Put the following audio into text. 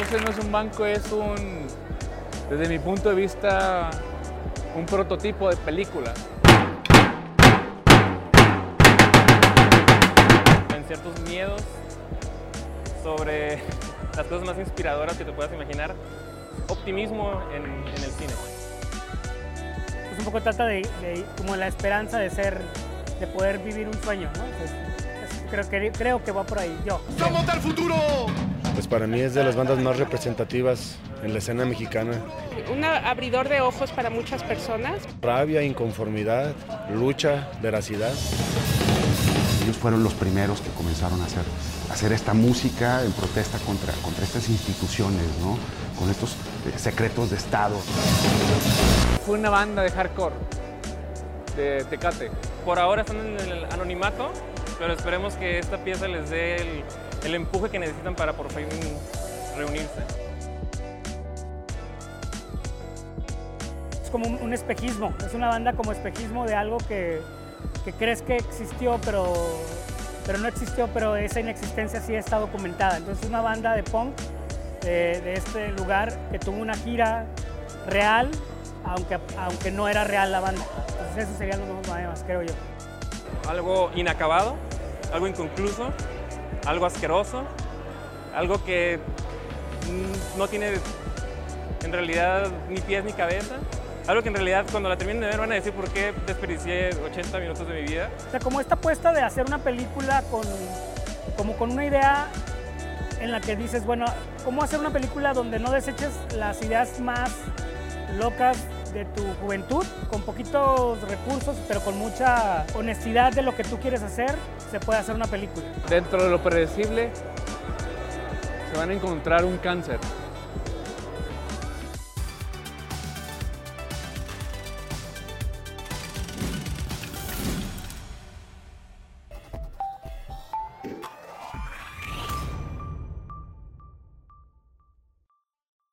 ese no es un banco, es un, desde mi punto de vista, un prototipo de película. En ciertos miedos sobre las cosas más inspiradoras que te puedas imaginar, optimismo en, en el cine. Pues un poco trata de, de, como la esperanza de ser, de poder vivir un sueño, ¿no? Entonces, es- creo, que, creo que va por ahí, yo. ¡Somos del futuro! Pues para mí es de las bandas más representativas en la escena mexicana. un abridor de ojos para muchas personas. Rabia, inconformidad, lucha, veracidad. Ellos fueron los primeros que comenzaron a hacer, a hacer esta música en protesta contra, contra estas instituciones, ¿no? con estos eh, secretos de Estado. Fue una banda de hardcore, de Tecate. Por ahora están en el anonimato, pero esperemos que esta pieza les dé el, empuje que necesitan para por fin reunirse. Es como un, espejismo, es una banda como espejismo de algo que, crees que existió, pero, pero no existió, pero esa inexistencia sí está documentada. Entonces es una banda de punk de, de este lugar que tuvo una gira real, aunque, aunque no era real la banda. Entonces eso sería lo más, creo yo. Algo inacabado, algo inconcluso, algo asqueroso, algo que mm, no tiene en realidad ni pies ni cabeza. Algo que en realidad cuando la terminen de ver van a decir por qué desperdicié 80 minutos de mi vida. O sea, como esta apuesta de hacer una película con, como con una idea en la que dices, bueno, ¿cómo hacer una película donde no deseches las ideas más locas de tu juventud, con poquitos recursos, pero con mucha honestidad de lo que tú quieres hacer, se puede hacer una película? Dentro de lo predecible se van a encontrar un cáncer.